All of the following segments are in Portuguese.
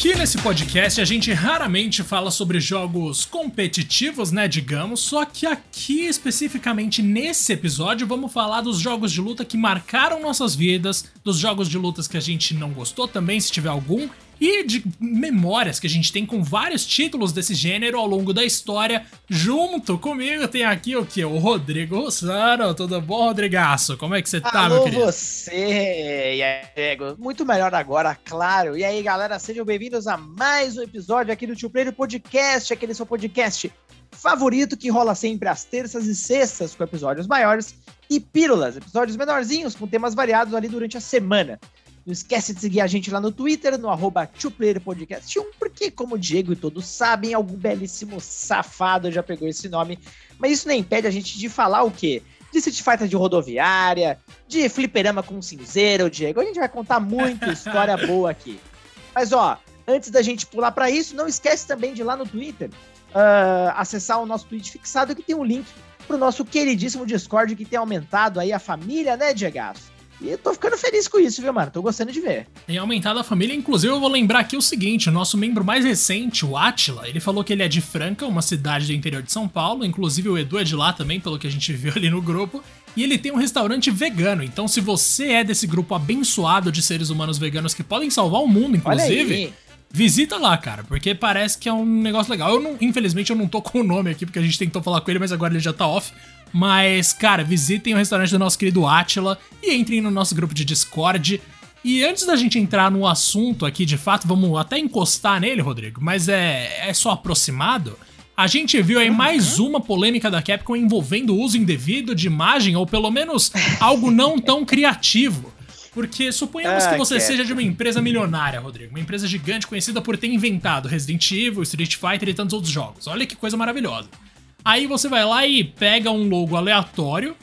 Aqui nesse podcast a gente raramente fala sobre jogos competitivos, né, digamos, só que aqui especificamente nesse episódio vamos falar dos jogos de luta que marcaram nossas vidas, dos jogos de lutas que a gente não gostou também, se tiver algum, e de memórias que a gente tem com vários títulos desse gênero ao longo da história. Junto comigo tem aqui o que? O Rodrigo Rossano. Tudo bom, Rodrigaço? Como é que você tá, Alô, meu querido? você! E aí, Diego? Muito melhor agora, claro. E aí, galera, sejam bem-vindos a mais um episódio aqui do Tio Player Podcast, aquele seu podcast favorito que rola sempre às terças e sextas com episódios maiores e pílulas, episódios menorzinhos com temas variados ali durante a semana. Não esquece de seguir a gente lá no Twitter, no arroba Podcast 1, porque, como o Diego e todos sabem, algum belíssimo safado já pegou esse nome. Mas isso não impede a gente de falar o quê? De Street Fighter de rodoviária, de fliperama com cinzeiro, Diego. A gente vai contar muita história boa aqui. Mas, ó, antes da gente pular para isso, não esquece também de ir lá no Twitter, uh, acessar o nosso tweet fixado, que tem um link pro nosso queridíssimo Discord, que tem aumentado aí a família, né, Diego? E tô ficando feliz com isso, viu, mano? Tô gostando de ver. Tem aumentado a família, inclusive eu vou lembrar aqui o seguinte: o nosso membro mais recente, o Atila, ele falou que ele é de Franca, uma cidade do interior de São Paulo. Inclusive o Edu é de lá também, pelo que a gente viu ali no grupo. E ele tem um restaurante vegano. Então, se você é desse grupo abençoado de seres humanos veganos que podem salvar o mundo, inclusive. Visita lá, cara, porque parece que é um negócio legal. Eu não, infelizmente, eu não tô com o nome aqui, porque a gente tentou falar com ele, mas agora ele já tá off. Mas, cara, visitem o restaurante do nosso querido Atila e entrem no nosso grupo de Discord. E antes da gente entrar no assunto aqui, de fato, vamos até encostar nele, Rodrigo, mas é, é só aproximado. A gente viu aí mais uhum. uma polêmica da Capcom envolvendo o uso indevido de imagem, ou pelo menos algo não tão criativo. Porque suponhamos ah, que você seja de uma empresa milionária, Rodrigo. Uma empresa gigante conhecida por ter inventado Resident Evil, Street Fighter e tantos outros jogos. Olha que coisa maravilhosa. Aí você vai lá e pega um logo aleatório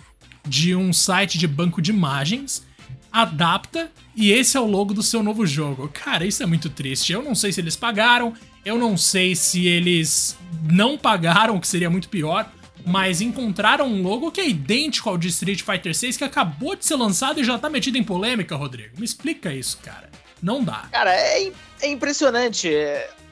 de um site de banco de imagens, adapta e esse é o logo do seu novo jogo. Cara, isso é muito triste. Eu não sei se eles pagaram, eu não sei se eles não pagaram, que seria muito pior, mas encontraram um logo que é idêntico ao de Street Fighter 6 que acabou de ser lançado e já tá metido em polêmica, Rodrigo. Me explica isso, cara. Não dá. Cara, é, é impressionante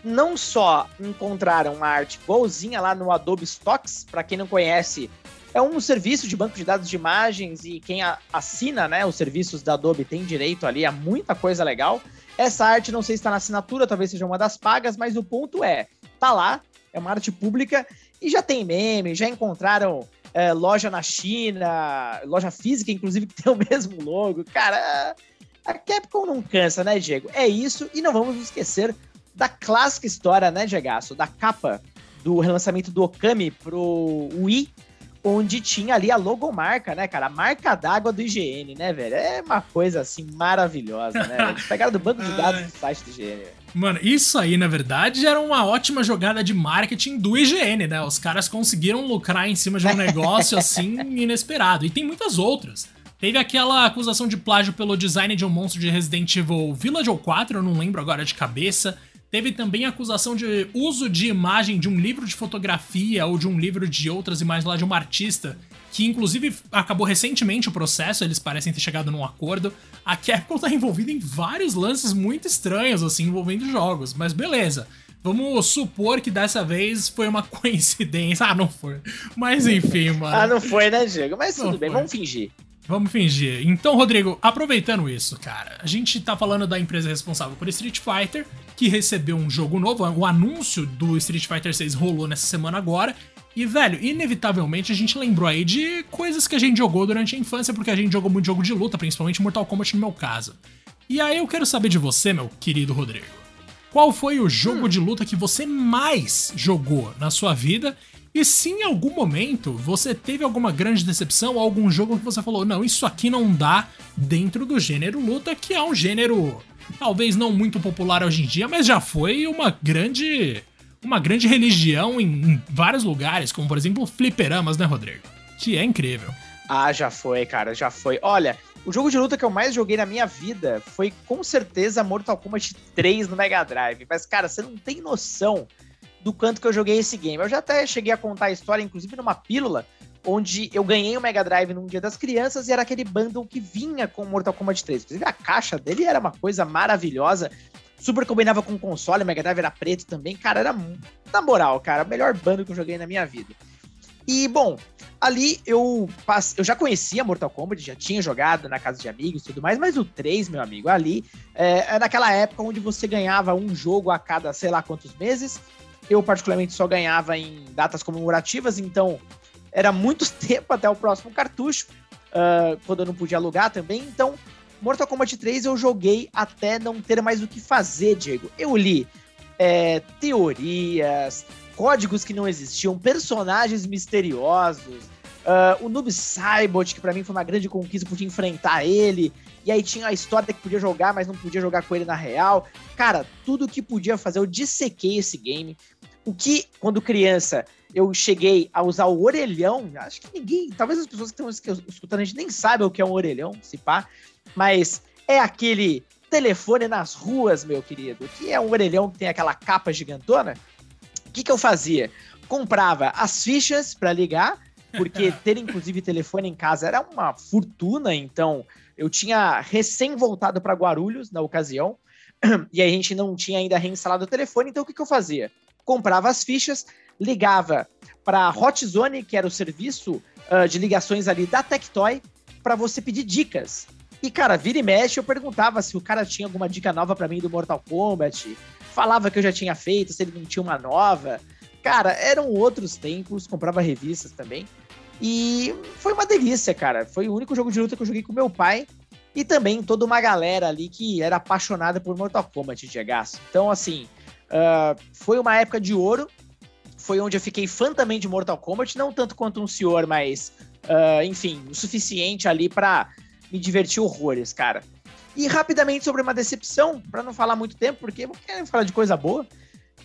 não só encontraram uma arte igualzinha lá no Adobe Stocks, para quem não conhece, é um serviço de banco de dados de imagens e quem assina, né, os serviços da Adobe tem direito ali a muita coisa legal. Essa arte não sei se está na assinatura, talvez seja uma das pagas, mas o ponto é, tá lá, é uma arte pública e já tem meme, já encontraram é, loja na China, loja física, inclusive, que tem o mesmo logo. Cara, a Capcom não cansa, né, Diego? É isso, e não vamos esquecer da clássica história, né, Diagaço, da capa do relançamento do Okami pro Wii, onde tinha ali a logomarca, né, cara? A marca d'água do IGN, né, velho? É uma coisa assim maravilhosa, né? Eles pegaram do banco de dados do site do IGN. Mano, isso aí, na verdade, era uma ótima jogada de marketing do IGN, né? Os caras conseguiram lucrar em cima de um negócio assim inesperado. E tem muitas outras. Teve aquela acusação de plágio pelo design de um monstro de Resident Evil Village ou 4, eu não lembro agora de cabeça. Teve também acusação de uso de imagem de um livro de fotografia ou de um livro de outras imagens lá de uma artista, que inclusive acabou recentemente o processo, eles parecem ter chegado num acordo. A Capcom tá envolvida em vários lances muito estranhos, assim, envolvendo jogos, mas beleza. Vamos supor que dessa vez foi uma coincidência. Ah, não foi. Mas enfim, mano. Ah, não foi, né, Diego? Mas tudo não bem, foi. vamos fingir. Vamos fingir. Então, Rodrigo, aproveitando isso, cara, a gente tá falando da empresa responsável por Street Fighter, que recebeu um jogo novo. O anúncio do Street Fighter 6 rolou nessa semana agora. E, velho, inevitavelmente a gente lembrou aí de coisas que a gente jogou durante a infância, porque a gente jogou muito jogo de luta, principalmente Mortal Kombat no meu caso. E aí eu quero saber de você, meu querido Rodrigo. Qual foi o jogo hum. de luta que você mais jogou na sua vida e se em algum momento você teve alguma grande decepção, algum jogo que você falou, não, isso aqui não dá dentro do gênero luta, que é um gênero talvez não muito popular hoje em dia, mas já foi uma grande uma grande religião em, em vários lugares, como por exemplo fliperamas, né, Rodrigo? Que é incrível. Ah, já foi, cara, já foi. Olha, o jogo de luta que eu mais joguei na minha vida foi com certeza Mortal Kombat 3 no Mega Drive. Mas, cara, você não tem noção do quanto que eu joguei esse game. Eu já até cheguei a contar a história, inclusive numa pílula, onde eu ganhei o Mega Drive num dia das crianças e era aquele bundle que vinha com Mortal Kombat 3. Inclusive a caixa dele era uma coisa maravilhosa. super combinava com o console, o Mega Drive era preto também. Cara, era, na moral, cara, o melhor bando que eu joguei na minha vida. E, bom, ali eu, passe... eu já conhecia Mortal Kombat, já tinha jogado na casa de amigos e tudo mais, mas o 3, meu amigo, ali é, é naquela época onde você ganhava um jogo a cada sei lá quantos meses. Eu, particularmente, só ganhava em datas comemorativas, então era muito tempo até o próximo cartucho, uh, quando eu não podia alugar também. Então, Mortal Kombat 3 eu joguei até não ter mais o que fazer, Diego. Eu li é, teorias, códigos que não existiam, personagens misteriosos, uh, o Noob Saibot, que para mim foi uma grande conquista, podia enfrentar ele, e aí tinha a história que podia jogar, mas não podia jogar com ele na real. Cara, tudo que podia fazer, eu dissequei esse game. O que, quando criança, eu cheguei a usar o orelhão, acho que ninguém, talvez as pessoas que estão escutando a gente nem saibam o que é um orelhão, se pá, mas é aquele telefone nas ruas, meu querido, que é um orelhão que tem aquela capa gigantona, que, que eu fazia? Comprava as fichas para ligar, porque ter inclusive telefone em casa era uma fortuna, então eu tinha recém voltado para Guarulhos na ocasião, e a gente não tinha ainda reinstalado o telefone, então o que, que eu fazia? Comprava as fichas, ligava para Hot Zone, que era o serviço uh, de ligações ali da Tectoy, para você pedir dicas. E, cara, vira e mexe, eu perguntava se o cara tinha alguma dica nova para mim do Mortal Kombat, falava que eu já tinha feito, se ele não tinha uma nova. Cara, eram outros tempos, comprava revistas também. E foi uma delícia, cara. Foi o único jogo de luta que eu joguei com meu pai. E também toda uma galera ali que era apaixonada por Mortal Kombat, de. Então, assim, uh, foi uma época de ouro. Foi onde eu fiquei fã também de Mortal Kombat. Não tanto quanto um senhor, mas, uh, enfim, o suficiente ali para me divertir horrores, cara. E rapidamente sobre uma decepção, para não falar muito tempo, porque eu quero falar de coisa boa.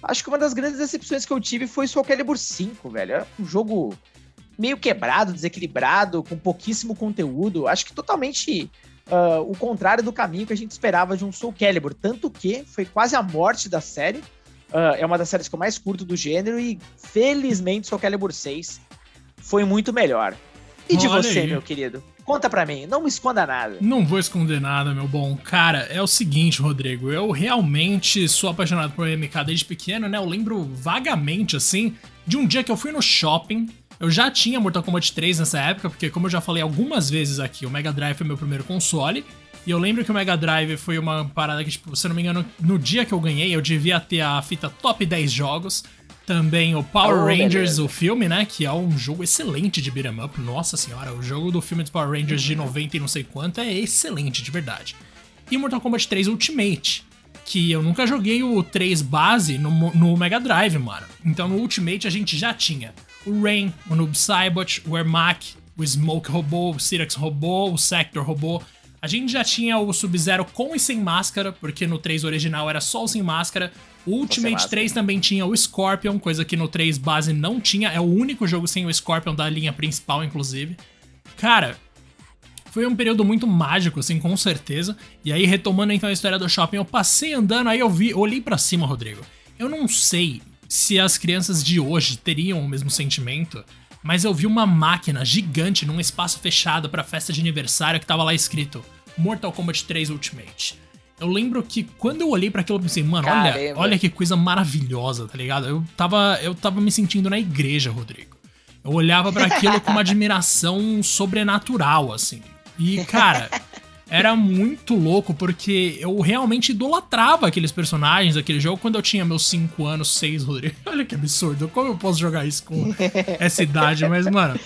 Acho que uma das grandes decepções que eu tive foi Soul Calibur 5, velho. É um jogo meio quebrado, desequilibrado, com pouquíssimo conteúdo. Acho que totalmente uh, o contrário do caminho que a gente esperava de um Soul Calibur. Tanto que foi quase a morte da série. Uh, é uma das séries que eu mais curto do gênero e felizmente Soul Calibur 6 foi muito melhor. E de Olha você, aí. meu querido? Conta pra mim, não me esconda nada. Não vou esconder nada, meu bom. Cara, é o seguinte, Rodrigo, eu realmente sou apaixonado por MK desde pequeno, né? Eu lembro vagamente, assim, de um dia que eu fui no shopping. Eu já tinha Mortal Kombat 3 nessa época, porque como eu já falei algumas vezes aqui, o Mega Drive foi meu primeiro console. E eu lembro que o Mega Drive foi uma parada que, tipo, se eu não me engano, no dia que eu ganhei, eu devia ter a fita top 10 jogos. Também o Power oh, Rangers, beleza. o filme, né? Que é um jogo excelente de beat'em up. Nossa senhora, o jogo do filme dos Power Rangers de 90 e não sei quanto é excelente, de verdade. E Mortal Kombat 3 Ultimate, que eu nunca joguei o 3 base no, no Mega Drive, mano. Então no Ultimate a gente já tinha o Rain, o Noob Saibot, o Ermac, o Smoke Robô, o Syrax Robô, o Sector Robô. A gente já tinha o Sub-Zero com e sem máscara, porque no 3 original era só o sem máscara. O Ultimate 3 também tinha o Scorpion, coisa que no 3 base não tinha. É o único jogo sem o Scorpion da linha principal, inclusive. Cara, foi um período muito mágico, assim, com certeza. E aí, retomando então a história do shopping, eu passei andando, aí eu vi, olhei para cima, Rodrigo. Eu não sei se as crianças de hoje teriam o mesmo sentimento, mas eu vi uma máquina gigante num espaço fechado para festa de aniversário que tava lá escrito Mortal Kombat 3 Ultimate. Eu lembro que quando eu olhei para aquilo, eu pensei, mano, olha, olha que coisa maravilhosa, tá ligado? Eu tava, eu tava me sentindo na igreja, Rodrigo. Eu olhava para aquilo com uma admiração sobrenatural, assim. E, cara, era muito louco porque eu realmente idolatrava aqueles personagens daquele jogo quando eu tinha meus 5 anos, 6, Rodrigo. Olha que absurdo. Como eu posso jogar isso com essa idade? Mas, mano,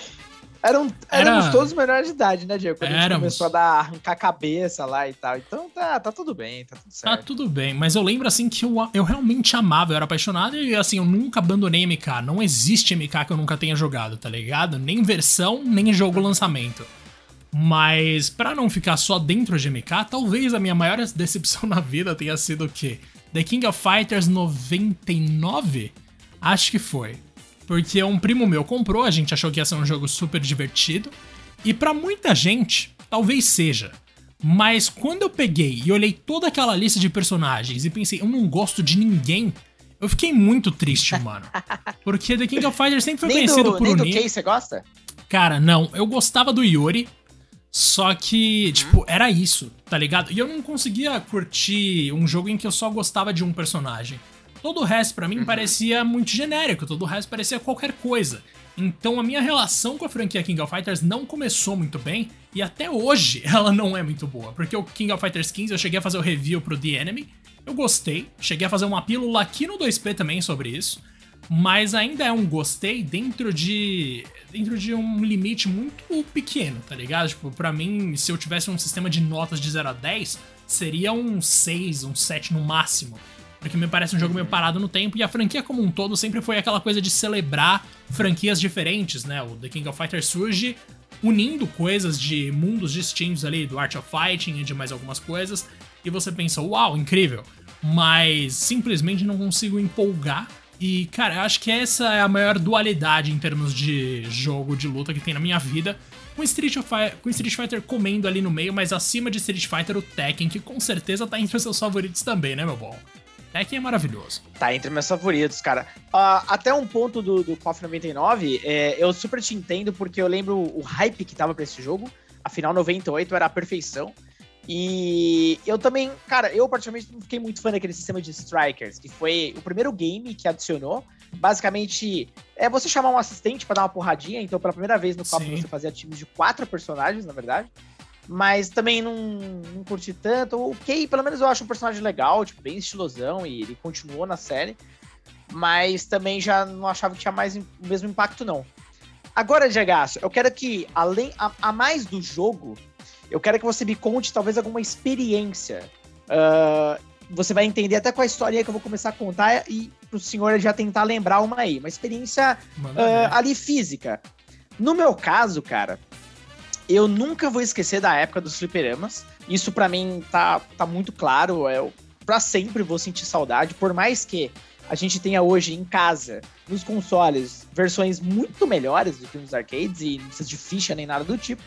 eram, éramos Era... todos menores de idade, né, Diego? Quando éramos. a gente começou a dar, arrancar a cabeça lá e tal. Então tá, tá tudo bem, tá tudo tá certo. Tá tudo bem, mas eu lembro assim que eu, eu realmente amava, eu era apaixonado e assim, eu nunca abandonei MK. Não existe MK que eu nunca tenha jogado, tá ligado? Nem versão, nem jogo lançamento. Mas para não ficar só dentro de MK, talvez a minha maior decepção na vida tenha sido o quê? The King of Fighters 99? Acho que foi. Porque um primo meu comprou, a gente achou que ia ser um jogo super divertido. E para muita gente, talvez seja. Mas quando eu peguei e olhei toda aquela lista de personagens e pensei, eu não gosto de ninguém, eu fiquei muito triste, mano. Porque The King of Fighters sempre foi nem conhecido do, por nem unir. do Kay você gosta? Cara, não. Eu gostava do Yuri. Só que, tipo, era isso, tá ligado? E eu não conseguia curtir um jogo em que eu só gostava de um personagem. Todo o resto para mim uhum. parecia muito genérico, todo o resto parecia qualquer coisa. Então a minha relação com a franquia King of Fighters não começou muito bem e até hoje ela não é muito boa, porque o King of Fighters 15 eu cheguei a fazer o review pro The Enemy, eu gostei, cheguei a fazer uma pílula aqui no 2P também sobre isso, mas ainda é um gostei dentro de dentro de um limite muito pequeno, tá ligado? Tipo, para mim, se eu tivesse um sistema de notas de 0 a 10, seria um 6, um 7 no máximo. Porque me parece um jogo meio parado no tempo e a franquia como um todo sempre foi aquela coisa de celebrar franquias diferentes, né? O The King of Fighters surge unindo coisas de mundos distintos ali, do Art of Fighting e de mais algumas coisas, e você pensa, uau, incrível, mas simplesmente não consigo empolgar. E, cara, eu acho que essa é a maior dualidade em termos de jogo de luta que tem na minha vida. Com Street, com Street Fighter comendo ali no meio, mas acima de Street Fighter, o Tekken, que com certeza tá entre os seus favoritos também, né, meu bom? Tekken é maravilhoso. Tá entre meus favoritos, cara. Uh, até um ponto do, do KOF 99, é, eu super te entendo, porque eu lembro o hype que tava pra esse jogo. Afinal, 98 era a perfeição. E eu também, cara, eu particularmente fiquei muito fã daquele sistema de Strikers, que foi o primeiro game que adicionou. Basicamente, é você chamar um assistente para dar uma porradinha. Então, pela primeira vez no KOF, você fazia times de quatro personagens, na verdade mas também não, não curti tanto. O Kay, pelo menos eu acho um personagem legal, tipo, bem estilosão, e ele continuou na série, mas também já não achava que tinha mais o mesmo impacto, não. Agora, Diagaço, eu quero que, além, a, a, mais do jogo, eu quero que você me conte talvez alguma experiência. Uh, você vai entender até qual a história que eu vou começar a contar e pro senhor já tentar lembrar uma aí. Uma experiência uh, ali física. No meu caso, cara, eu nunca vou esquecer da época dos fliperamas. Isso para mim tá, tá muito claro. Eu pra sempre vou sentir saudade, por mais que a gente tenha hoje em casa, nos consoles, versões muito melhores do que nos arcades e não precisa de ficha nem nada do tipo.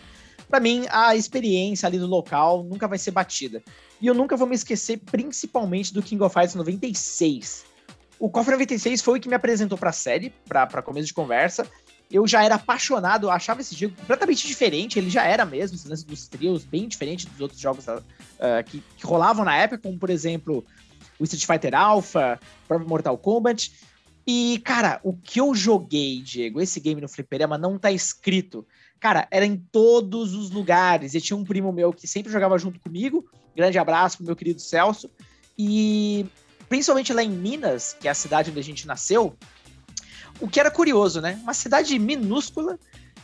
Para mim, a experiência ali no local nunca vai ser batida. E eu nunca vou me esquecer, principalmente, do King of Fighters 96. O KOF 96 foi o que me apresentou pra série, pra, pra começo de conversa eu já era apaixonado, achava esse jogo completamente diferente, ele já era mesmo, esse lance dos trios, bem diferente dos outros jogos uh, que, que, rolavam na época, como por exemplo o Street Fighter Alpha, o próprio Mortal Kombat. E, cara, o que eu joguei, Diego, esse game no Fliperama não tá escrito. Cara, era em todos os lugares. E tinha um primo meu que sempre jogava junto comigo. Grande abraço pro meu querido Celso. E principalmente lá em Minas, que é a cidade onde a gente nasceu, o que era curioso, né? Uma cidade minúscula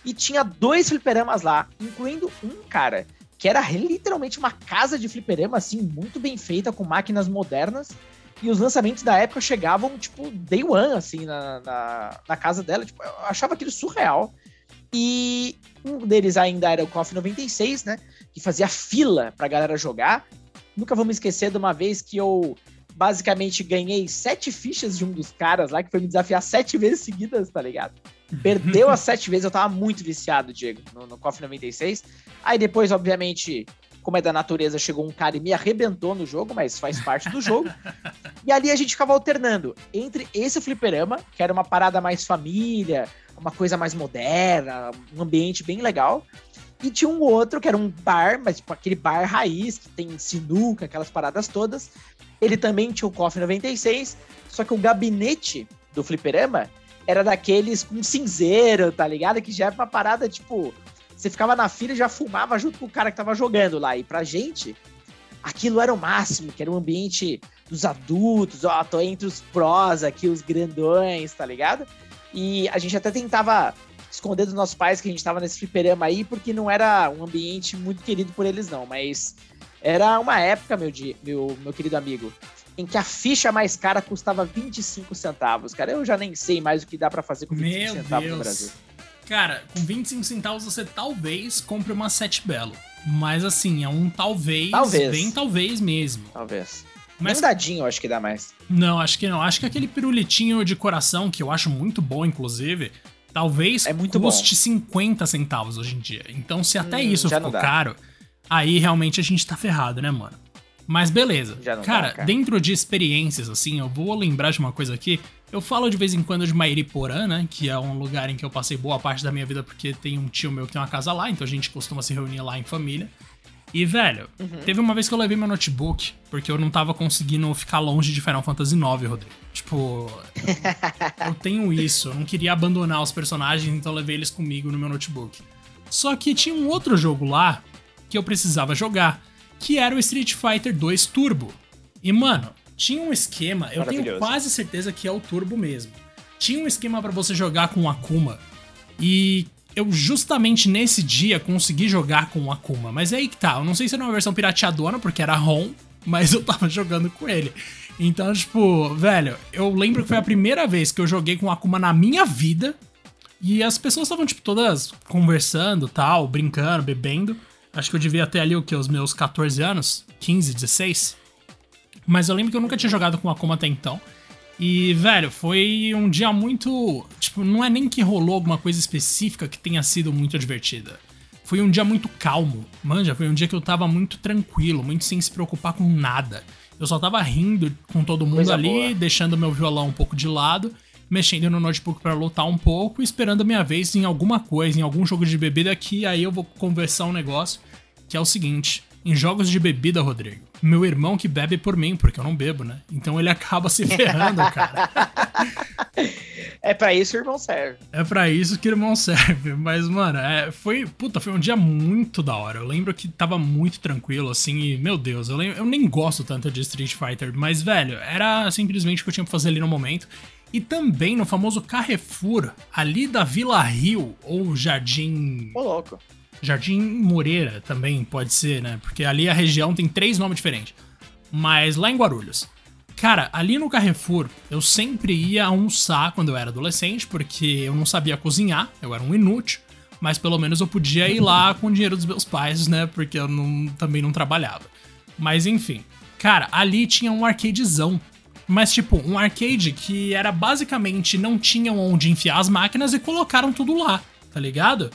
e tinha dois fliperamas lá, incluindo um cara que era literalmente uma casa de fliperama, assim, muito bem feita, com máquinas modernas. E os lançamentos da época chegavam, tipo, day one, assim, na, na, na casa dela. Tipo, eu achava aquilo surreal. E um deles ainda era o KOF 96, né? Que fazia fila pra galera jogar. Nunca vou me esquecer de uma vez que eu basicamente ganhei sete fichas de um dos caras lá, que foi me desafiar sete vezes seguidas, tá ligado? Perdeu as sete vezes, eu tava muito viciado, Diego, no, no KOF 96. Aí depois, obviamente, como é da natureza, chegou um cara e me arrebentou no jogo, mas faz parte do jogo. e ali a gente ficava alternando entre esse fliperama, que era uma parada mais família, uma coisa mais moderna, um ambiente bem legal. E tinha um outro que era um bar, mas tipo aquele bar raiz, que tem sinuca, aquelas paradas todas, ele também tinha o KOF 96, só que o gabinete do fliperama era daqueles com cinzeiro, tá ligado? Que já era uma parada, tipo, você ficava na fila e já fumava junto com o cara que tava jogando lá. E pra gente, aquilo era o máximo, que era um ambiente dos adultos, ó, tô entre os prós aqui, os grandões, tá ligado? E a gente até tentava esconder dos nossos pais que a gente tava nesse fliperama aí, porque não era um ambiente muito querido por eles, não. Mas era uma época, meu, meu, meu querido amigo, em que a ficha mais cara custava 25 centavos. Cara, eu já nem sei mais o que dá para fazer com 25 meu centavos Deus. no Brasil. Cara, com 25 centavos você talvez compre uma Sete Belo. Mas assim, é um talvez, talvez. bem talvez mesmo. Talvez. Mas... Um dadinho, acho que dá mais. Não, acho que não. Acho que aquele pirulitinho de coração, que eu acho muito bom, inclusive, talvez é muito custe bom. 50 centavos hoje em dia. Então, se até hum, isso ficou caro, aí realmente a gente tá ferrado, né, mano? Mas beleza. Cara, dá, cara, dentro de experiências, assim, eu vou lembrar de uma coisa aqui. Eu falo de vez em quando de Mairiporã, né? Que é um lugar em que eu passei boa parte da minha vida porque tem um tio meu que tem uma casa lá, então a gente costuma se reunir lá em família. E, velho, uhum. teve uma vez que eu levei meu notebook, porque eu não tava conseguindo ficar longe de Final Fantasy IX, Rodrigo. Tipo, eu tenho isso, eu não queria abandonar os personagens, então eu levei eles comigo no meu notebook. Só que tinha um outro jogo lá que eu precisava jogar, que era o Street Fighter 2 Turbo. E, mano, tinha um esquema, eu tenho quase certeza que é o Turbo mesmo. Tinha um esquema para você jogar com o Akuma. E eu justamente nesse dia consegui jogar com o Akuma. Mas é aí que tá, eu não sei se era uma versão pirateadona, porque era ROM, mas eu tava jogando com ele. Então, tipo, velho, eu lembro que foi a primeira vez que eu joguei com o Akuma na minha vida. E as pessoas estavam, tipo, todas conversando tal, brincando, bebendo. Acho que eu devia ter ali o que? Os meus 14 anos? 15, 16? Mas eu lembro que eu nunca tinha jogado com o Akuma até então. E, velho, foi um dia muito. Tipo, não é nem que rolou alguma coisa específica que tenha sido muito divertida. Foi um dia muito calmo. Manja, foi um dia que eu tava muito tranquilo, muito sem se preocupar com nada. Eu só tava rindo com todo mundo coisa ali, boa. deixando meu violão um pouco de lado, mexendo no notebook para lutar um pouco, esperando a minha vez em alguma coisa, em algum jogo de bebida que aí eu vou conversar um negócio, que é o seguinte: em jogos de bebida, Rodrigo, meu irmão que bebe por mim, porque eu não bebo, né? Então ele acaba se ferrando, cara. É para isso que o irmão serve. É para isso que o irmão serve. Mas, mano, é, foi. Puta, foi um dia muito da hora. Eu lembro que tava muito tranquilo, assim, e, meu Deus, eu, lembro, eu nem gosto tanto de Street Fighter, mas, velho, era simplesmente o que eu tinha pra fazer ali no momento. E também no famoso Carrefour, ali da Vila Rio, ou Jardim. Ô, louco. Jardim Moreira também pode ser, né? Porque ali a região tem três nomes diferentes. Mas lá em Guarulhos. Cara, ali no Carrefour, eu sempre ia almoçar quando eu era adolescente, porque eu não sabia cozinhar, eu era um inútil, mas pelo menos eu podia ir lá com o dinheiro dos meus pais, né? Porque eu não, também não trabalhava. Mas enfim. Cara, ali tinha um arcadezão. Mas, tipo, um arcade que era basicamente não tinham onde enfiar as máquinas e colocaram tudo lá, tá ligado?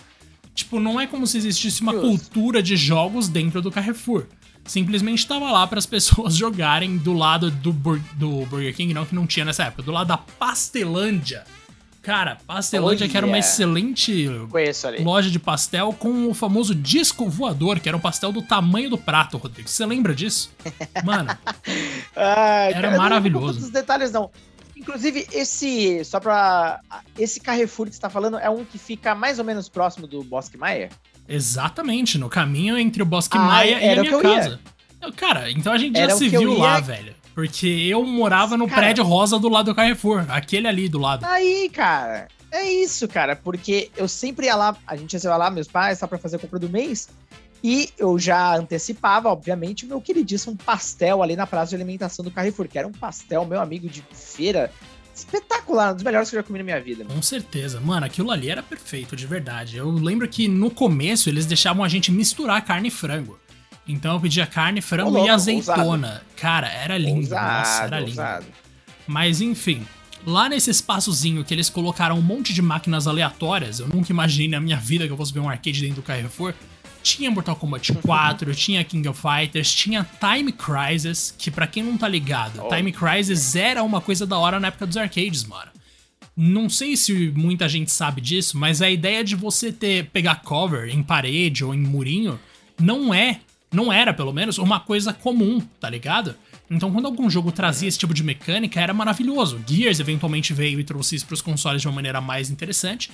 Tipo, não é como se existisse uma cultura de jogos dentro do Carrefour. Simplesmente estava lá para as pessoas jogarem do lado do, Bur do Burger King, não que não tinha nessa época, do lado da Pastelândia. Cara, Pastelândia que era uma excelente loja de pastel com o famoso disco voador, que era um pastel do tamanho do prato, Rodrigo. Você lembra disso? Mano, Ai, era cara, maravilhoso. Não detalhes não. Inclusive, esse. Só pra. Esse Carrefour que você tá falando é um que fica mais ou menos próximo do Bosque Maia? Exatamente, no caminho entre o Bosque ah, Maia e a minha casa. Ia. Cara, então a gente era já se viu ia... lá, velho. Porque eu morava no cara, prédio rosa do lado do Carrefour, aquele ali do lado. Aí, cara. É isso, cara, porque eu sempre ia lá, a gente ia lá, meus pais, só pra fazer a compra do mês. E eu já antecipava, obviamente, o meu queridíssimo pastel ali na praça de alimentação do Carrefour, que era um pastel, meu amigo, de feira. Espetacular, um dos melhores que eu já comi na minha vida. Com certeza. Mano, aquilo ali era perfeito, de verdade. Eu lembro que no começo eles deixavam a gente misturar carne e frango. Então eu pedia carne, frango louco, e azeitona. Ousado. Cara, era lindo. Ousado, Nossa, era lindo. Ousado. Mas enfim, lá nesse espaçozinho que eles colocaram um monte de máquinas aleatórias, eu nunca imaginei na minha vida que eu fosse ver um arcade dentro do Carrefour tinha Mortal Kombat 4, tinha King of Fighters, tinha Time Crisis, que para quem não tá ligado, oh. Time Crisis era uma coisa da hora na época dos arcades, mano. Não sei se muita gente sabe disso, mas a ideia de você ter pegar cover em parede ou em murinho não é, não era pelo menos, uma coisa comum, tá ligado? Então, quando algum jogo trazia esse tipo de mecânica, era maravilhoso. Gears eventualmente veio e trouxe isso pros consoles de uma maneira mais interessante,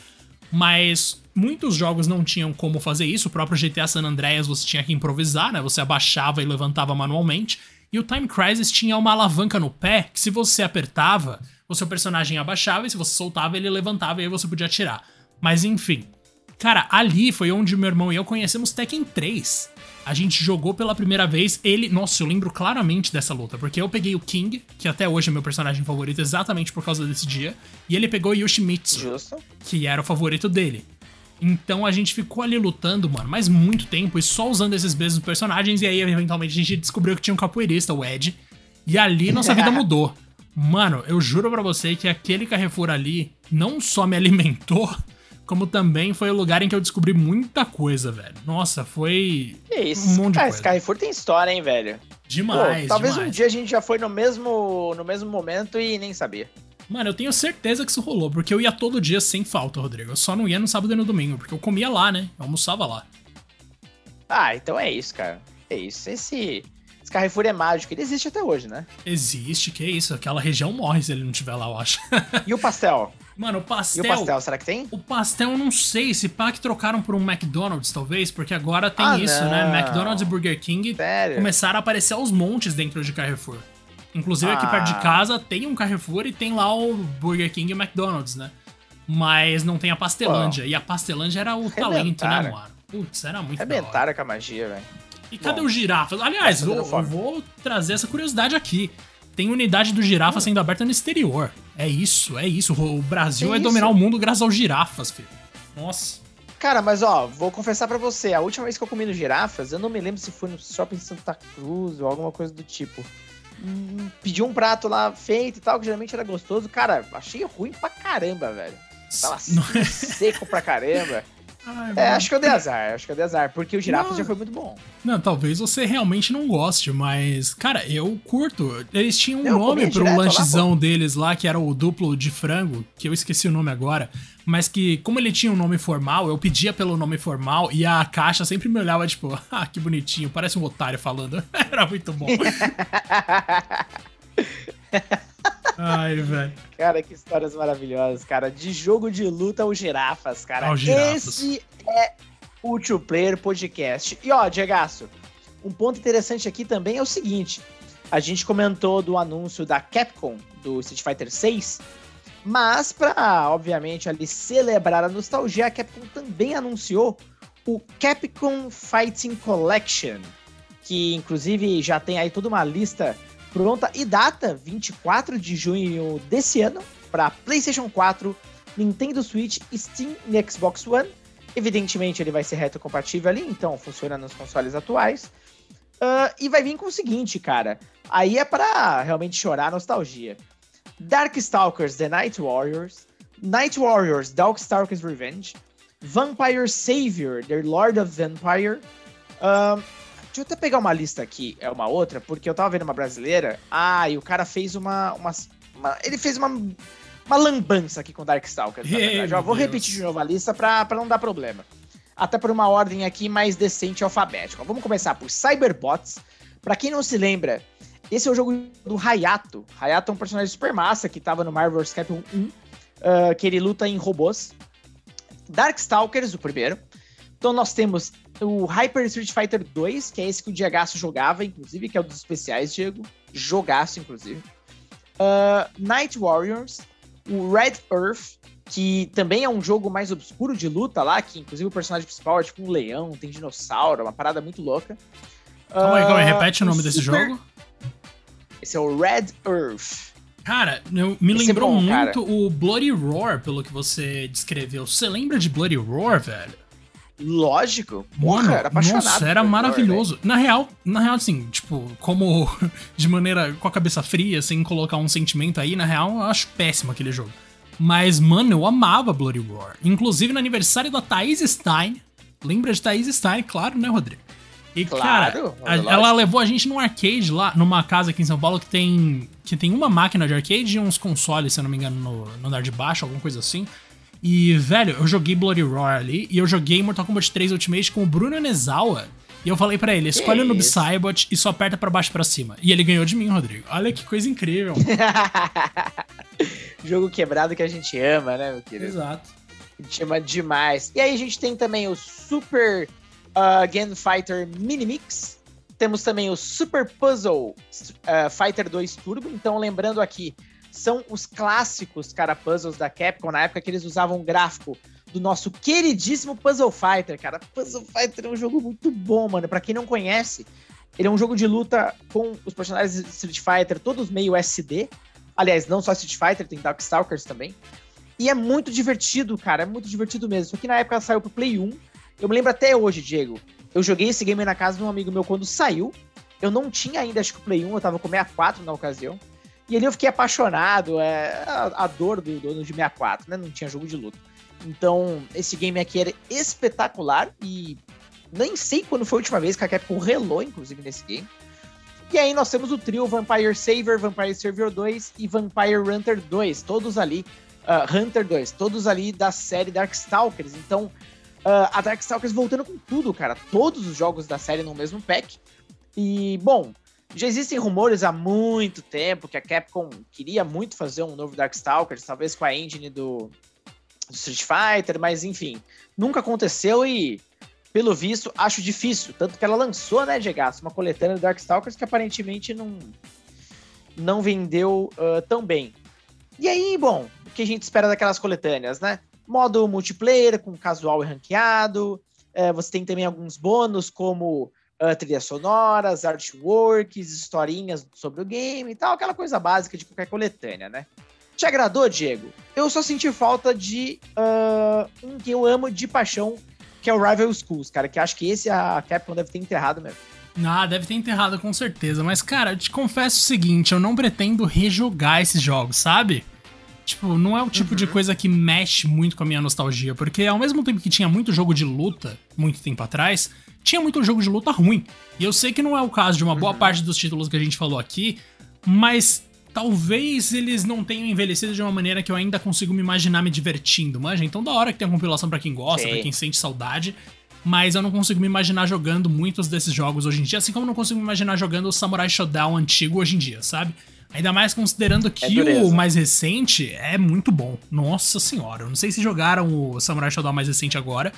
mas muitos jogos não tinham como fazer isso. O próprio GTA San Andreas você tinha que improvisar, né? Você abaixava e levantava manualmente. E o Time Crisis tinha uma alavanca no pé que se você apertava, o seu personagem abaixava e se você soltava ele levantava e aí você podia atirar. Mas enfim. Cara, ali foi onde meu irmão e eu conhecemos Tekken 3 a gente jogou pela primeira vez. Ele. Nossa, eu lembro claramente dessa luta, porque eu peguei o King, que até hoje é meu personagem favorito, exatamente por causa desse dia, e ele pegou o Yoshimitsu, Justo. que era o favorito dele. Então a gente ficou ali lutando, mano, mais muito tempo e só usando esses mesmos personagens. E aí, eventualmente, a gente descobriu que tinha um capoeirista, o Ed. E ali nossa vida mudou. Mano, eu juro pra você que aquele Carrefour ali não só me alimentou, como também foi o lugar em que eu descobri muita coisa, velho. Nossa, foi que isso? um monte de coisa. Skyfur tem história, hein, velho? Demais, Pô, Talvez demais. um dia a gente já foi no mesmo, no mesmo momento e nem sabia. Mano, eu tenho certeza que isso rolou, porque eu ia todo dia sem falta, Rodrigo. Eu só não ia no sábado e no domingo, porque eu comia lá, né? Eu almoçava lá. Ah, então é isso, cara. É isso. Esse, esse Carrefour é mágico. Ele existe até hoje, né? Existe, que é isso. Aquela região morre se ele não tiver lá, eu acho. e o pastel? Mano, o pastel. E o pastel, será que tem? O pastel eu não sei. Se pá que trocaram por um McDonald's, talvez, porque agora tem ah, isso, né? não. né? McDonald's e Burger King Sério? começaram a aparecer aos montes dentro de Carrefour. Inclusive ah. aqui perto de ah. casa tem um Carrefour e tem lá o Burger King e o McDonald's, né? Mas não tem a Pastelândia. Pô. E a Pastelândia era o talento, né, mano? Putz, era muito Rebentaram com a magia, velho. E cadê Bom, o girafas? Aliás, eu, eu vou trazer essa curiosidade aqui. Tem unidade do girafa sendo aberta no exterior. É isso, é isso. O Brasil vai dominar o mundo graças aos girafas, filho. Nossa. Cara, mas ó, vou confessar para você, a última vez que eu comi no girafas, eu não me lembro se foi no shopping Santa Cruz ou alguma coisa do tipo. Hum, pedi um prato lá feito e tal, que geralmente era gostoso. Cara, achei ruim pra caramba, velho. Tava seco pra caramba. Ai, é, acho que eu dei azar, acho que eu dei azar, porque o girafa já foi muito bom. Não, talvez você realmente não goste, mas, cara, eu curto. Eles tinham um eu nome pro lanchezão lá, deles lá, que era o duplo de frango, que eu esqueci o nome agora, mas que, como ele tinha um nome formal, eu pedia pelo nome formal e a caixa sempre me olhava, tipo, ah, que bonitinho, parece um otário falando. era muito bom. Ai, velho. Cara, que histórias maravilhosas, cara. De jogo de luta aos girafas, cara. Ao girafas. Esse é o Two Player Podcast. E ó, Diegaço, um ponto interessante aqui também é o seguinte. A gente comentou do anúncio da Capcom do Street Fighter 6, mas para, obviamente, ali celebrar a nostalgia, a Capcom também anunciou o Capcom Fighting Collection, que inclusive já tem aí toda uma lista pronta e data 24 de junho desse ano para PlayStation 4, Nintendo Switch, Steam e Xbox One. Evidentemente ele vai ser retrocompatível ali, então funciona nos consoles atuais. Uh, e vai vir com o seguinte, cara. Aí é para realmente chorar nostalgia. Darkstalkers The Night Warriors, Night Warriors Darkstalkers Revenge, Vampire Savior The Lord of Vampire, uh, Deixa eu até pegar uma lista aqui, é uma outra, porque eu tava vendo uma brasileira. Ah, e o cara fez uma. uma, uma ele fez uma, uma lambança aqui com Darkstalker. Já vou Deus. repetir de novo a lista pra, pra não dar problema. Até por uma ordem aqui mais decente alfabética. Vamos começar por Cyberbots. Pra quem não se lembra, esse é o jogo do Hayato. Hayato é um personagem super massa que tava no Marvel vs. Capcom 1, uh, que ele luta em robôs. Darkstalkers, o primeiro. Então nós temos o Hyper Street Fighter 2, que é esse que o Diagaço jogava, inclusive, que é um dos especiais, Diego. Jogaço, inclusive. Uh, Night Warriors, o Red Earth, que também é um jogo mais obscuro de luta lá, que inclusive o personagem principal é tipo um leão, tem dinossauro, uma parada muito louca. Calma aí, calma aí, repete o nome desse jogo. Esse é o Red Earth. Cara, eu, me Esse é lembrou é bom, muito cara. o Bloody Roar, pelo que você descreveu. Você lembra de Bloody Roar, velho? Lógico. Mano, era apaixonado. Nossa, era maravilhoso. na real, na real, assim, tipo, como de maneira com a cabeça fria, sem colocar um sentimento aí, na real, eu acho péssimo aquele jogo. Mas, mano, eu amava Bloody Roar. Inclusive no aniversário da Thaís Stein. Lembra de Thaís Stein, claro, né, Rodrigo? E, claro, cara, a, ela levou a gente num arcade lá, numa casa aqui em São Paulo que tem que tem uma máquina de arcade e uns consoles, se eu não me engano, no, no andar de baixo, alguma coisa assim. E, velho, eu joguei Bloody Roar ali e eu joguei Mortal Kombat 3 Ultimate com o Bruno Nezawa. E eu falei para ele, escolhe o Noob Saibot e só aperta para baixo para cima. E ele ganhou de mim, Rodrigo. Olha que coisa incrível. Jogo quebrado que a gente ama, né, meu querido? Exato. A gente ama demais. E aí a gente tem também o Super uh, Game Fighter Mini Mix. Temos também o Super Puzzle uh, Fighter 2 Turbo. Então, lembrando aqui, são os clássicos, cara, puzzles da Capcom, na época que eles usavam gráfico do nosso queridíssimo Puzzle Fighter, cara. Puzzle Fighter é um jogo muito bom, mano. Para quem não conhece, ele é um jogo de luta com os personagens de Street Fighter, todos meio SD. Aliás, não só Street Fighter, tem Darkstalkers também. E é muito divertido, cara. É muito divertido mesmo. Só que na época saiu pro Play 1. Eu me lembro até hoje, Diego. Eu joguei esse game na casa de um amigo meu quando saiu. Eu não tinha ainda, acho que o Play 1, eu tava com o 64 na ocasião. E ali eu fiquei apaixonado, é a, dor do dono de 64, né? Não tinha jogo de luta. Então, esse game aqui era espetacular e nem sei quando foi a última vez que a Capcom relou, inclusive, nesse game. E aí nós temos o trio Vampire Saver, Vampire Saver 2 e Vampire Hunter 2, todos ali, uh, Hunter 2, todos ali da série Darkstalkers. Então, uh, a Darkstalkers voltando com tudo, cara. Todos os jogos da série no mesmo pack. E, bom, já existem rumores há muito tempo que a Capcom queria muito fazer um novo Darkstalkers, talvez com a engine do, do Street Fighter, mas enfim, nunca aconteceu e pelo visto, acho difícil. Tanto que ela lançou, né, Diego, uma coletânea do Darkstalkers que aparentemente não, não vendeu uh, tão bem. E aí, bom, o que a gente espera daquelas coletâneas, né? Modo multiplayer, com casual e ranqueado. Uh, você tem também alguns bônus, como uh, trilhas sonoras, artworks, historinhas sobre o game e tal, aquela coisa básica de qualquer coletânea, né? Te agradou, Diego? Eu só senti falta de uh, um que eu amo de paixão, que é o Rival Schools, cara, que acho que esse a Capcom deve ter enterrado mesmo. Ah, deve ter enterrado com certeza, mas cara, eu te confesso o seguinte, eu não pretendo rejogar esses jogos, sabe? Tipo, não é o tipo uhum. de coisa que mexe muito com a minha nostalgia, porque ao mesmo tempo que tinha muito jogo de luta, muito tempo atrás, tinha muito jogo de luta ruim. E eu sei que não é o caso de uma boa uhum. parte dos títulos que a gente falou aqui, mas talvez eles não tenham envelhecido de uma maneira que eu ainda consigo me imaginar me divertindo, manja? Então da hora que tem a compilação para quem gosta, para quem sente saudade, mas eu não consigo me imaginar jogando muitos desses jogos hoje em dia, assim como eu não consigo me imaginar jogando o Samurai Shodown antigo hoje em dia, sabe? Ainda mais considerando que é o mais recente é muito bom. Nossa senhora, eu não sei se jogaram o Samurai Shodown mais recente agora,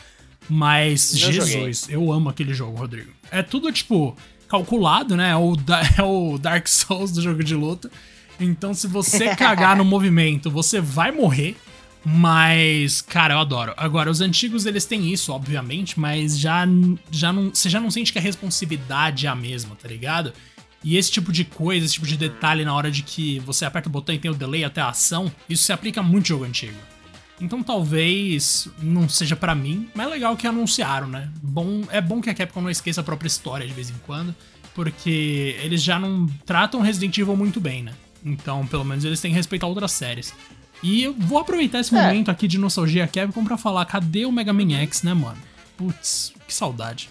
mas Jesus, joguei. eu amo aquele jogo, Rodrigo. É tudo tipo calculado, né? É o, é o Dark Souls do jogo de luta. Então, se você cagar no movimento, você vai morrer. Mas, cara, eu adoro. Agora, os antigos eles têm isso, obviamente, mas já, já não, você já não sente que a responsividade é a mesma, tá ligado? E esse tipo de coisa, esse tipo de detalhe na hora de que você aperta o botão e tem o delay até a ação, isso se aplica muito jogo antigo. Então talvez não seja para mim, mas é legal que anunciaram, né? Bom, é bom que a Capcom não esqueça a própria história de vez em quando, porque eles já não tratam Resident Evil muito bem, né? Então, pelo menos eles têm que respeitar outras séries. E eu vou aproveitar esse é. momento aqui de nostalgia Capcom pra falar, cadê o Mega Man X, né, mano? Putz, que saudade.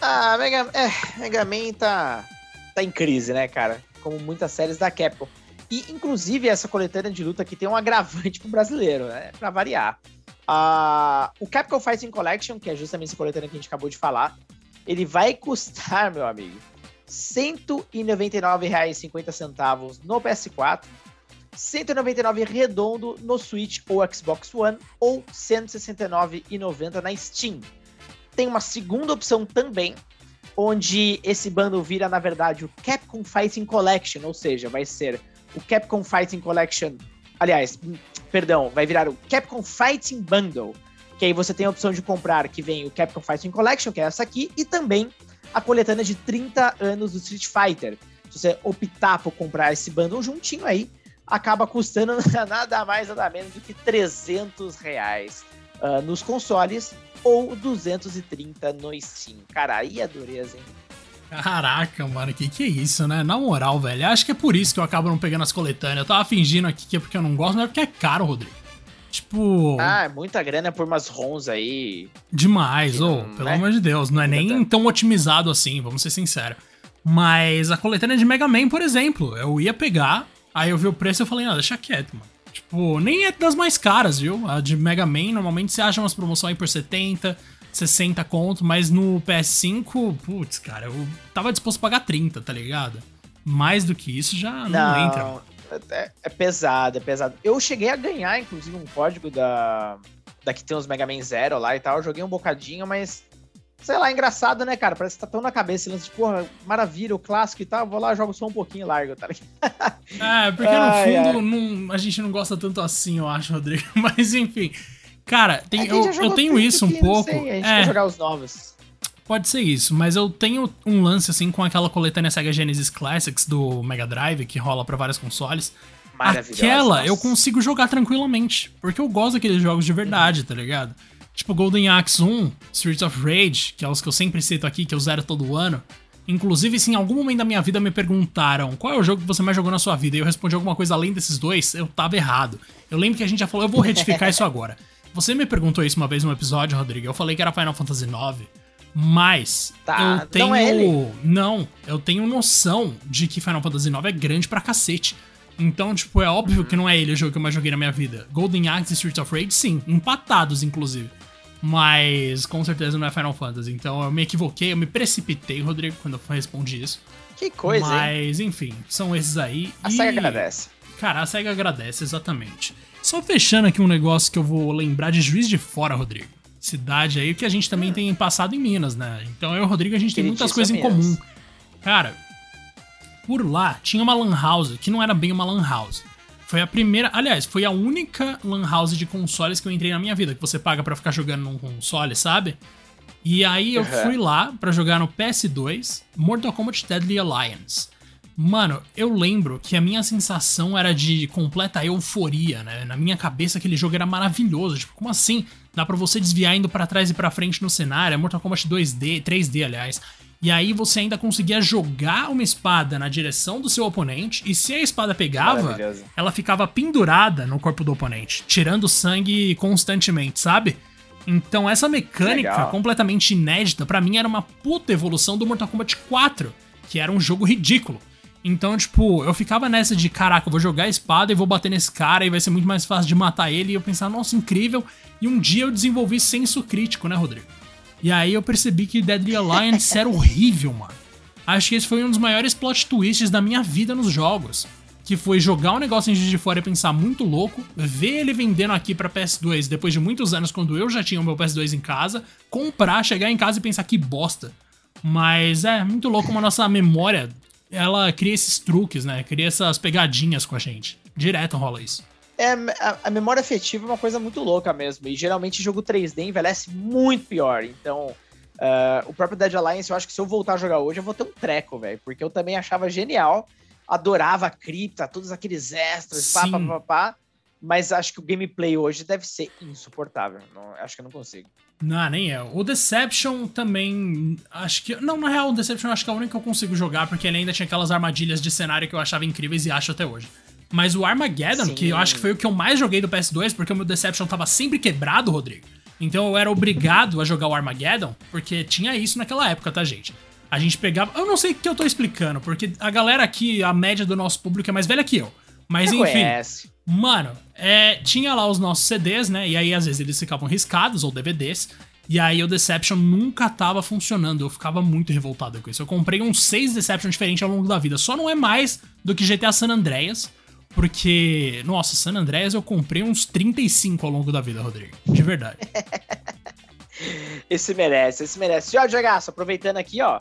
Ah, Mega, é, Mega Man tá, tá em crise, né, cara? Como muitas séries da Capcom. E, inclusive, essa coletânea de luta aqui tem um agravante pro brasileiro, né? Pra variar. Ah, o Capcom Fighting Collection, que é justamente essa coletânea que a gente acabou de falar, ele vai custar, meu amigo, R$ 199,50 no PS4, 199 redondo no Switch ou Xbox One ou 169,90 na Steam. Tem uma segunda opção também, onde esse bundle vira na verdade o Capcom Fighting Collection, ou seja, vai ser o Capcom Fighting Collection, aliás, perdão, vai virar o Capcom Fighting Bundle, que aí você tem a opção de comprar que vem o Capcom Fighting Collection, que é essa aqui, e também a coletânea de 30 anos do Street Fighter. Se você optar por comprar esse bundle juntinho aí, acaba custando nada mais nada menos do que 300 reais uh, nos consoles ou 230 no Steam. Cara, aí é dureza, hein? Caraca, mano, que que é isso, né? Na moral, velho, acho que é por isso que eu acabo não pegando as coletâneas. Eu tava fingindo aqui que é porque eu não gosto, mas é porque é caro, Rodrigo. Tipo. Ah, é muita grana por umas ROMs aí. Demais, ô, oh, pelo né? amor de Deus. Não é nem tão otimizado assim, vamos ser sinceros. Mas a coletânea de Mega Man, por exemplo, eu ia pegar, aí eu vi o preço e eu falei, ah, deixa quieto, mano. Tipo, nem é das mais caras, viu? A de Mega Man, normalmente você acha umas promoções aí por 70, 60 conto, mas no PS5, putz, cara, eu tava disposto a pagar 30, tá ligado? Mais do que isso já não, não entra. É, é, pesado, é pesado. Eu cheguei a ganhar, inclusive, um código da, da que tem os Mega Man Zero lá e tal. Eu joguei um bocadinho, mas. Sei lá, engraçado, né, cara? Parece que tá tão na cabeça lance de, porra, maravilha, o clássico e tal. Vou lá, jogo só um pouquinho e largo, tá ligado? É, porque no ai, fundo Não, a gente não gosta tanto assim, eu acho, Rodrigo. Mas enfim. Cara, tem, eu, eu tenho isso um pouco. Sei, a gente é, jogar os novos. Pode ser isso, mas eu tenho um lance assim com aquela coletânea Sega Genesis Classics do Mega Drive que rola para vários consoles. Aquela eu consigo jogar tranquilamente, porque eu gosto daqueles jogos de verdade, uhum. tá ligado? Tipo Golden Axe 1, Streets of Rage, que é os que eu sempre cito aqui, que eu zero todo ano. Inclusive, se em algum momento da minha vida me perguntaram qual é o jogo que você mais jogou na sua vida e eu respondi alguma coisa além desses dois, eu tava errado. Eu lembro que a gente já falou, eu vou retificar isso agora. Você me perguntou isso uma vez num episódio, Rodrigo, eu falei que era Final Fantasy IX. Mas Tá, eu tenho. não é? Não, eu tenho noção de que Final Fantasy IX é grande pra cacete. Então, tipo, é óbvio que não é ele o jogo que eu mais joguei na minha vida. Golden Axe e Streets of Rage, sim. Empatados, inclusive. Mas com certeza não é Final Fantasy. Então eu me equivoquei, eu me precipitei, Rodrigo, quando eu respondi isso. Que coisa, hein? Mas, enfim, são esses aí. A e... SEGA agradece. Cara, a SEGA agradece, exatamente. Só fechando aqui um negócio que eu vou lembrar de Juiz de Fora, Rodrigo. Cidade aí que a gente também tem passado em Minas, né? Então eu e o Rodrigo, a gente tem muitas coisas em comum. Cara, por lá tinha uma lan house, que não era bem uma lan house. Foi a primeira, aliás, foi a única lan house de consoles que eu entrei na minha vida, que você paga pra ficar jogando num console, sabe? E aí eu Uhum. fui lá pra jogar no PS2 Mortal Kombat Deadly Alliance. Mano, eu lembro que a minha sensação era de completa euforia, né? Na minha cabeça aquele jogo era maravilhoso. Tipo, como assim? Dá pra você desviar indo pra trás e pra frente no cenário. É Mortal Kombat 2D, 3D, aliás. E aí você ainda conseguia jogar uma espada na direção do seu oponente. E se a espada pegava, ela ficava pendurada no corpo do oponente, tirando sangue constantemente, sabe? Então essa mecânica Legal. completamente inédita pra mim era uma puta evolução do Mortal Kombat 4, que era um jogo ridículo. Então, tipo, eu ficava nessa de, caraca, eu vou jogar a espada e vou bater nesse cara e vai ser muito mais fácil de matar ele. E eu pensava, nossa, incrível. E um dia eu desenvolvi senso crítico, né, Rodrigo? E aí eu percebi que Deadly Alliance era horrível, mano. Acho que esse foi um dos maiores plot twists da minha vida nos jogos. Que foi jogar um negócio em de Fora e pensar muito louco, ver ele vendendo aqui pra PS2 depois de muitos anos, quando eu já tinha o meu PS2 em casa, comprar, chegar em casa e pensar que bosta. Mas é muito louco como a nossa memória, ela cria esses truques, né? Cria essas pegadinhas com a gente. Direto rola isso. É, a, a memória afetiva é uma coisa muito louca mesmo. E geralmente jogo 3D envelhece muito pior. Então, ah, o próprio Dead Alliance, eu acho que se eu voltar a jogar hoje, eu vou ter um treco, velho. Porque eu também achava genial. Adorava a cripta, todos aqueles extras, pá, pá, pá, pá. Mas acho que o gameplay hoje deve ser insuportável. Não, acho que eu não consigo. Não, nem é. O Deception também. Acho que. Não, na real, o Deception eu acho que é o único que eu consigo jogar, porque ele ainda tinha aquelas armadilhas de cenário que eu achava incríveis e acho até hoje. Mas o Armageddon, Sim. que eu acho que foi o que eu mais joguei do PS2, porque o meu Deception tava sempre quebrado, Rodrigo. Então eu era obrigado a jogar o Armageddon, porque tinha isso naquela época, tá, gente? A gente pegava. Eu não sei o que eu tô explicando, porque a galera aqui, a média do nosso público é mais velha que eu. Mas Você enfim. conhece. Mano, é, tinha lá os nossos CDs, né? E aí às vezes eles ficavam riscados ou DVDs. E aí o Deception nunca tava funcionando. Eu ficava muito revoltado com isso. Eu comprei uns seis Deception diferentes ao longo da vida. Só não é mais do que GTA San Andreas. Porque, nossa, San Andreas eu comprei uns 35 ao longo da vida, Rodrigo. De verdade. Esse merece, esse merece. E ó, aproveitando aqui, ó.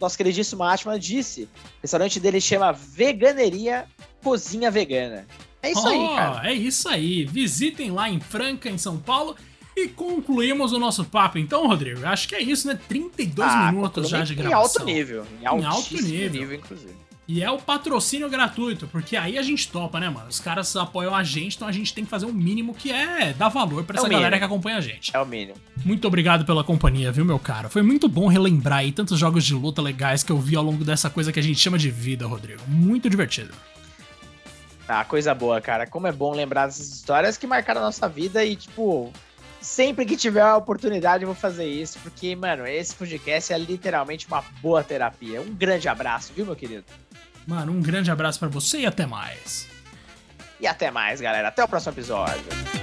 Nosso queridíssimo Atman disse: o restaurante dele chama Veganeria Cozinha Vegana. É isso aí, Ó, cara. É isso aí. Visitem lá em Franca, em São Paulo. E concluímos o nosso papo. Então, Rodrigo, acho que é isso, né? 32 Ah, minutos já de Em gravação. alto nível. Em, Em alto nível. nível, inclusive. E é o patrocínio gratuito, porque aí a gente topa, né, mano? Os caras apoiam a gente, então a gente tem que fazer o mínimo que é dar valor pra É essa galera que acompanha a gente. É o mínimo. Muito obrigado pela companhia, viu, meu cara? Foi muito bom relembrar aí tantos jogos de luta legais que eu vi ao longo dessa coisa que a gente chama de vida, Rodrigo. Muito divertido. Ah, coisa boa, cara. Como é bom lembrar dessas histórias que marcaram a nossa vida e, tipo, sempre que tiver a oportunidade eu vou fazer isso, porque, mano, esse podcast é literalmente uma boa terapia. Um grande abraço, viu, meu querido? Mano, um grande abraço pra você e até mais. E até mais, galera. Até o próximo episódio.